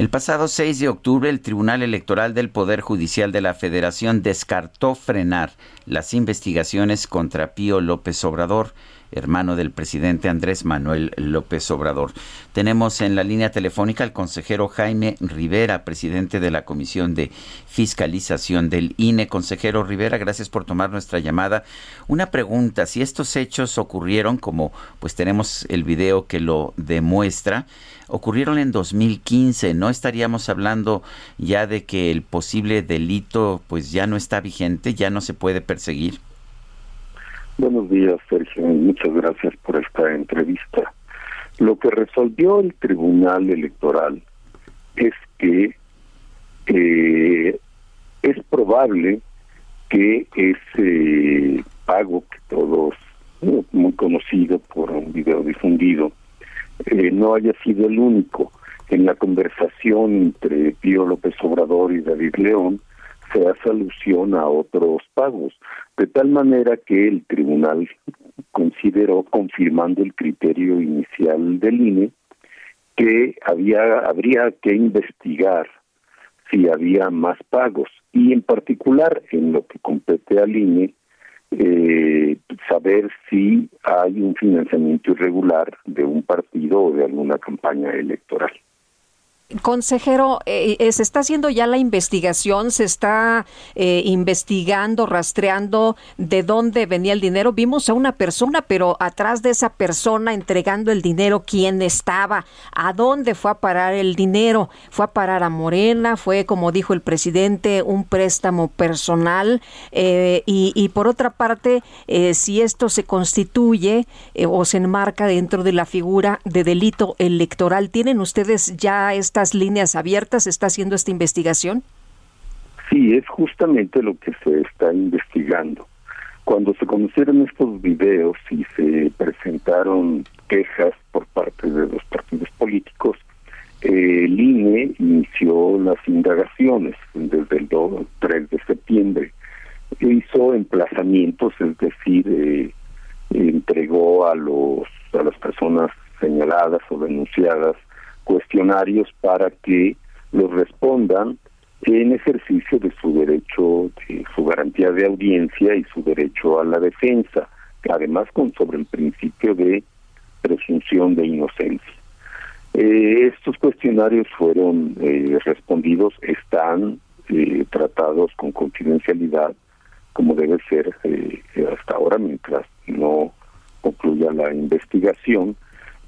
El pasado 6 de octubre, el Tribunal Electoral del Poder Judicial de la Federación descartó frenar las investigaciones contra Pío López Obrador hermano del presidente Andrés Manuel López Obrador. Tenemos en la línea telefónica al consejero Jaime Rivera, presidente de la Comisión de Fiscalización del INE. Consejero Rivera, gracias por tomar nuestra llamada. Una pregunta, si estos hechos ocurrieron, como pues tenemos el video que lo demuestra, ocurrieron en 2015, ¿no estaríamos hablando ya de que el posible delito pues ya no está vigente, ya no se puede perseguir? Buenos días, Sergio. Muchas gracias por esta entrevista. Lo que resolvió el Tribunal Electoral es que eh, es probable que ese pago que todos, muy conocido por un video difundido, eh, no haya sido el único. En la conversación entre Pío López Obrador y David León, se hace alusión a otros pagos, de tal manera que el tribunal consideró, confirmando el criterio inicial del INE, que había habría que investigar si había más pagos y en particular en lo que compete al INE eh, saber si hay un financiamiento irregular de un partido o de alguna campaña electoral. Consejero, eh, eh, se está haciendo ya la investigación, se está eh, investigando, rastreando de dónde venía el dinero. Vimos a una persona, pero atrás de esa persona entregando el dinero, ¿quién estaba? ¿A dónde fue a parar el dinero? ¿Fue a parar a Morena? ¿Fue, como dijo el presidente, un préstamo personal? y, y, por otra parte, si esto se constituye o se enmarca dentro de la figura de delito electoral, ¿tienen ustedes ya esta líneas abiertas? ¿Está haciendo esta investigación? Sí, es justamente lo que se está investigando. Cuando se conocieron estos videos y se presentaron quejas por parte de los partidos políticos, el INE inició las indagaciones desde el 3 de septiembre. Hizo emplazamientos, es decir, eh, entregó a los a las personas señaladas o denunciadas cuestionarios para que los respondan en ejercicio de su derecho, de su garantía de audiencia y su derecho a la defensa, además con sobre el principio de presunción de inocencia. Eh, estos cuestionarios fueron eh, respondidos, están eh, tratados con confidencialidad, como debe ser hasta ahora, mientras no concluya la investigación,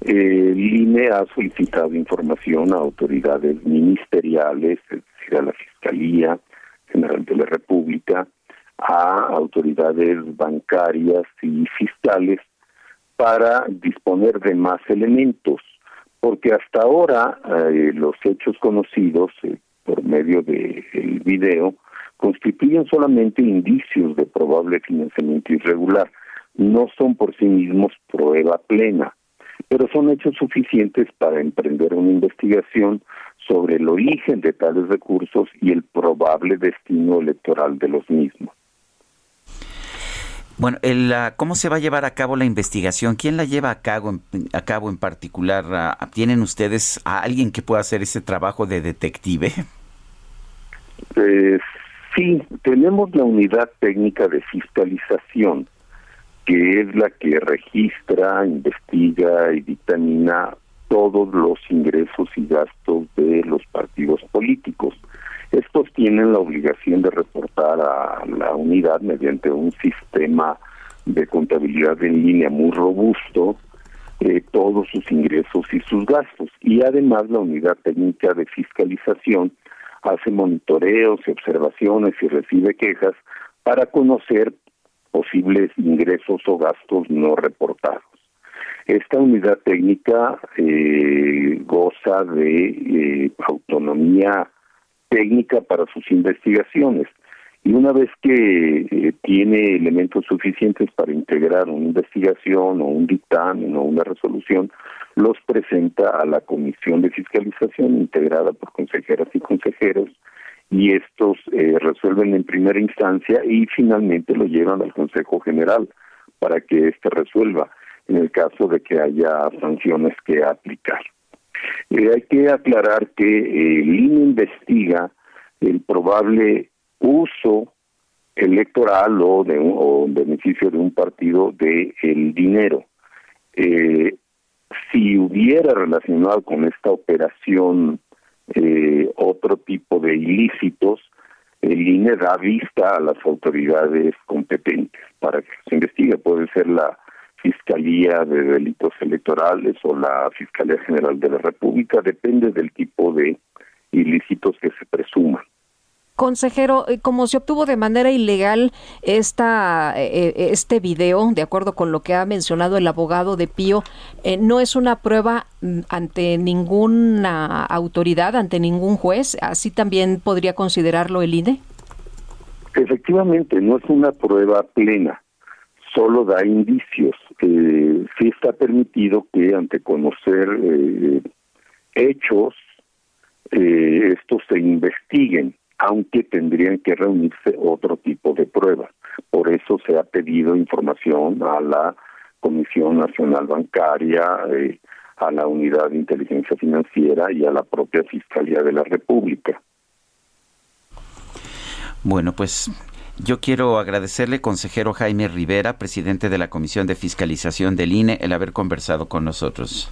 el INE ha solicitado información a autoridades ministeriales, es decir, a la Fiscalía General de la República, a autoridades bancarias y fiscales para disponer de más elementos, porque hasta ahora eh, los hechos conocidos eh, por medio del de video constituyen solamente indicios de probable financiamiento irregular, no son por sí mismos prueba plena pero son hechos suficientes para emprender una investigación sobre el origen de tales recursos y el probable destino electoral de los mismos. Bueno, ¿cómo se va a llevar a cabo la investigación? ¿Quién la lleva a cabo en, a cabo en particular? Ah, ¿Tienen ustedes a alguien que pueda hacer ese trabajo de detective? Eh, sí, tenemos la unidad técnica de fiscalización que es la que registra, investiga y dictamina todos los ingresos y gastos de los partidos políticos. Estos tienen la obligación de reportar a la unidad mediante un sistema de contabilidad en línea muy robusto eh, todos sus ingresos y sus gastos. Y además la unidad técnica de fiscalización hace monitoreos y observaciones y recibe quejas para conocer posibles ingresos o gastos no reportados. Esta unidad técnica eh, goza de eh, autonomía técnica para sus investigaciones y una vez que eh, tiene elementos suficientes para integrar una investigación o un dictamen o una resolución, los presenta a la Comisión de Fiscalización integrada por consejeras y consejeros y estos eh, resuelven en primera instancia y finalmente lo llevan al Consejo General para que éste resuelva en el caso de que haya sanciones que aplicar. Eh, hay que aclarar que el INE investiga el probable uso electoral o de un, beneficio de un partido de el dinero. Eh, si hubiera relacionado con esta operación eh, otro tipo de ilícitos, el INE da vista a las autoridades competentes para que se investigue. Puede ser la Fiscalía de Delitos Electorales o la Fiscalía General de la República, depende del tipo de ilícitos que se presuman. Consejero, eh, como se obtuvo de manera ilegal esta, eh, eh, este video, de acuerdo con lo que ha mencionado el abogado de Pío, no es una prueba mm, ante ninguna autoridad, ante ningún juez. ¿Así también podría considerarlo el INE? Efectivamente, no es una prueba plena, solo da indicios. Eh, sí está permitido que ante conocer hechos, estos se investiguen aunque tendrían que reunirse otro tipo de pruebas. Por eso se ha pedido información a la Comisión Nacional Bancaria, eh, a la Unidad de Inteligencia Financiera y a la propia Fiscalía de la República. Bueno, pues yo quiero agradecerle, consejero Jaime Rivera, presidente de la Comisión de Fiscalización del INE, el haber conversado con nosotros.